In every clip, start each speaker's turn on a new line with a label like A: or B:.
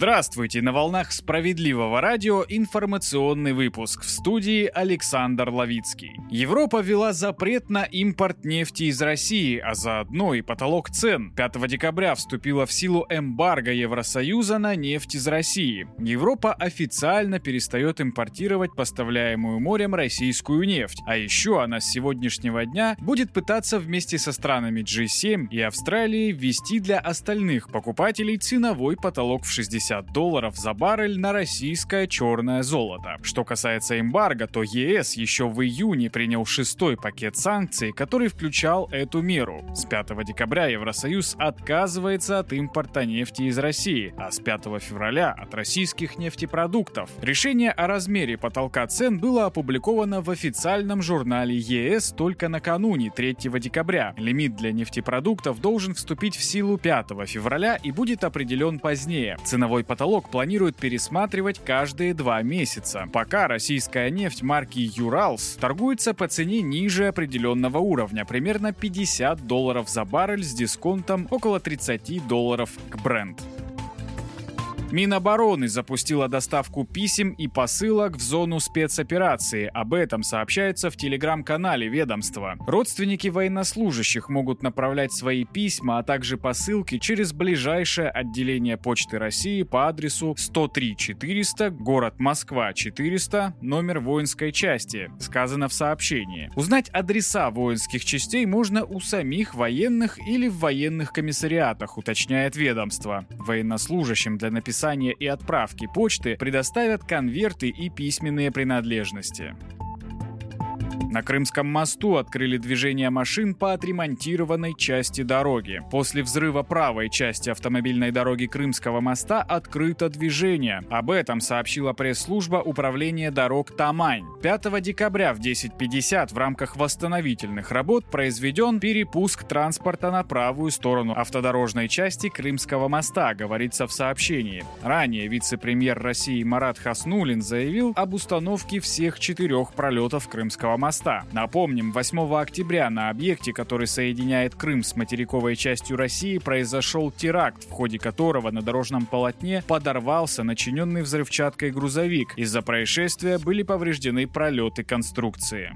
A: Здравствуйте! На волнах справедливого радио информационный выпуск. В студии Александр Ловицкий. Европа ввела запрет на импорт нефти из России, а заодно и потолок цен. 5 декабря вступила в силу эмбарго Евросоюза на нефть из России. Европа официально перестает импортировать поставляемую морем российскую нефть. А еще она с сегодняшнего дня будет пытаться вместе со странами G7 и Австралией ввести для остальных покупателей ценовой потолок в 60 60 долларов за баррель на российское черное золото. Что касается эмбарго, то ЕС еще в июне принял шестой пакет санкций, который включал эту меру. С 5 декабря Евросоюз отказывается от импорта нефти из России, а с 5 февраля от российских нефтепродуктов. Решение о размере потолка цен было опубликовано в официальном журнале ЕС только накануне 3 декабря. Лимит для нефтепродуктов должен вступить в силу 5 февраля и будет определен позднее. Ценовой Ценовой потолок планируют пересматривать каждые два месяца. Пока российская нефть марки Юралс торгуется по цене ниже определенного уровня, примерно 50 долларов за баррель с дисконтом около 30 долларов к бренд. Минобороны запустила доставку писем и посылок в зону спецоперации. Об этом сообщается в телеграм-канале ведомства. Родственники военнослужащих могут направлять свои письма, а также посылки через ближайшее отделение Почты России по адресу 103 400, город Москва 400, номер воинской части, сказано в сообщении. Узнать адреса воинских частей можно у самих военных или в военных комиссариатах, уточняет ведомство. Военнослужащим для написания написания и отправки почты предоставят конверты и письменные принадлежности. На Крымском мосту открыли движение машин по отремонтированной части дороги. После взрыва правой части автомобильной дороги Крымского моста открыто движение. Об этом сообщила пресс-служба Управления дорог Тамань. 5 декабря в 10.50 в рамках восстановительных работ произведен перепуск транспорта на правую сторону автодорожной части Крымского моста, говорится в сообщении. Ранее вице-премьер России Марат Хаснулин заявил об установке всех четырех пролетов Крымского моста моста. Напомним, 8 октября на объекте, который соединяет Крым с материковой частью России, произошел теракт, в ходе которого на дорожном полотне подорвался начиненный взрывчаткой грузовик. Из-за происшествия были повреждены пролеты конструкции.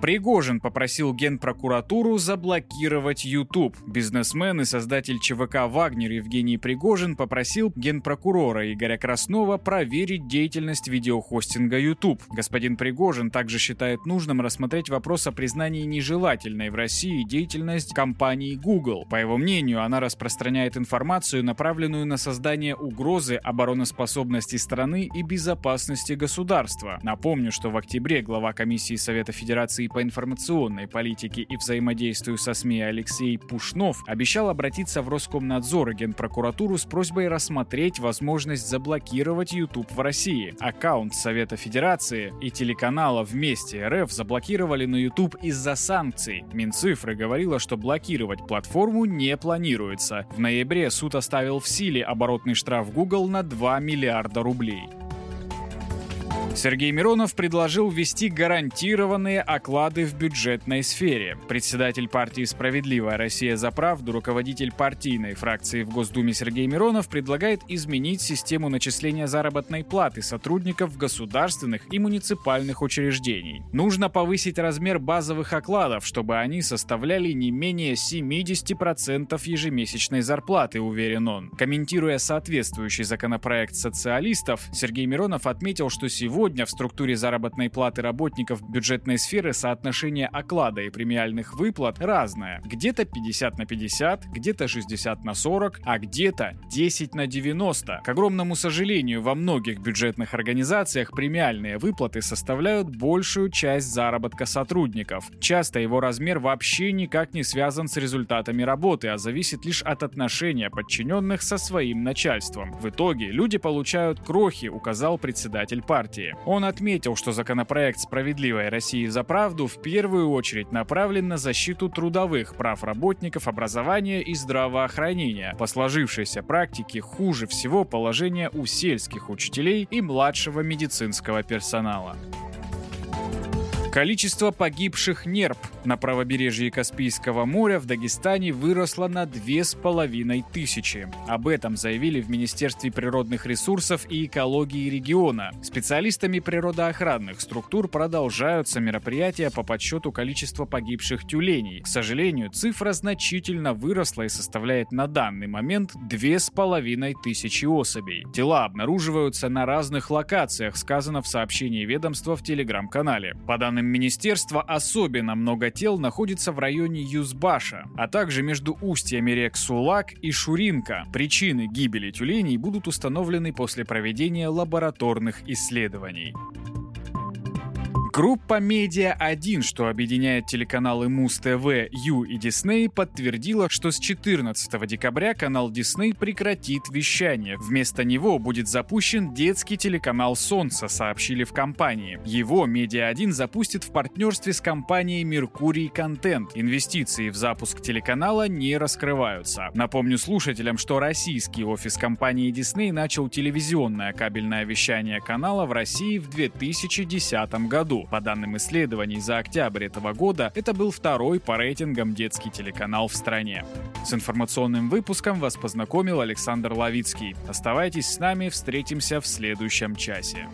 A: Пригожин попросил генпрокуратуру заблокировать YouTube. Бизнесмен и создатель ЧВК «Вагнер» Евгений Пригожин попросил генпрокурора Игоря Краснова проверить деятельность видеохостинга YouTube. Господин Пригожин также считает нужным рассмотреть вопрос о признании нежелательной в России деятельность компании Google. По его мнению, она распространяет информацию, направленную на создание угрозы обороноспособности страны и безопасности государства. Напомню, что в октябре глава комиссии Совета Федерации по информационной политике и взаимодействию со СМИ Алексей Пушнов обещал обратиться в Роскомнадзор и Генпрокуратуру с просьбой рассмотреть возможность заблокировать YouTube в России. Аккаунт Совета Федерации и телеканала «Вместе РФ» заблокировали на YouTube из-за санкций. Минцифры говорила, что блокировать платформу не планируется. В ноябре суд оставил в силе оборотный штраф Google на 2 миллиарда рублей. Сергей Миронов предложил ввести гарантированные оклады в бюджетной сфере. Председатель партии «Справедливая Россия за правду», руководитель партийной фракции в Госдуме Сергей Миронов предлагает изменить систему начисления заработной платы сотрудников государственных и муниципальных учреждений. Нужно повысить размер базовых окладов, чтобы они составляли не менее 70% ежемесячной зарплаты, уверен он. Комментируя соответствующий законопроект социалистов, Сергей Миронов отметил, что сегодня Сегодня в структуре заработной платы работников бюджетной сферы соотношение оклада и премиальных выплат разное. Где-то 50 на 50, где-то 60 на 40, а где-то 10 на 90. К огромному сожалению, во многих бюджетных организациях премиальные выплаты составляют большую часть заработка сотрудников. Часто его размер вообще никак не связан с результатами работы, а зависит лишь от отношения подчиненных со своим начальством. В итоге люди получают крохи, указал председатель партии. Он отметил, что законопроект «Справедливая Россия за правду» в первую очередь направлен на защиту трудовых прав работников образования и здравоохранения. По сложившейся практике хуже всего положение у сельских учителей и младшего медицинского персонала. Количество погибших нерп На правобережье Каспийского моря в Дагестане выросло на 2500. Об этом заявили в Министерстве природных ресурсов и экологии региона. Специалистами природоохранных структур продолжаются мероприятия по подсчету количества погибших тюленей. К сожалению, цифра значительно выросла и составляет на данный момент 2500 особей. Тела обнаруживаются на разных локациях, сказано в сообщении ведомства в телеграм-канале. По данным министерства, особенно много тел находится в районе Юзбаша, а также между устьями рек Сулак и Шуринка. Причины гибели тюленей будут установлены после проведения лабораторных исследований. Группа Медиа-1, что объединяет телеканалы Муз-ТВ, Ю и Дисней, подтвердила, что с 14 декабря канал Дисней прекратит вещание. Вместо него будет запущен детский телеканал «Солнце», сообщили в компании. Его Медиа-1 запустит в партнерстве с компанией Меркурий Контент. Инвестиции в запуск телеканала не раскрываются. Напомню слушателям, что российский офис компании Дисней начал телевизионное кабельное вещание канала в России в 2010 году. По данным исследований за октябрь этого года, это был второй по рейтингам детский телеканал в стране. С информационным выпуском вас познакомил Александр Лавицкий. Оставайтесь с нами, встретимся в следующем часе.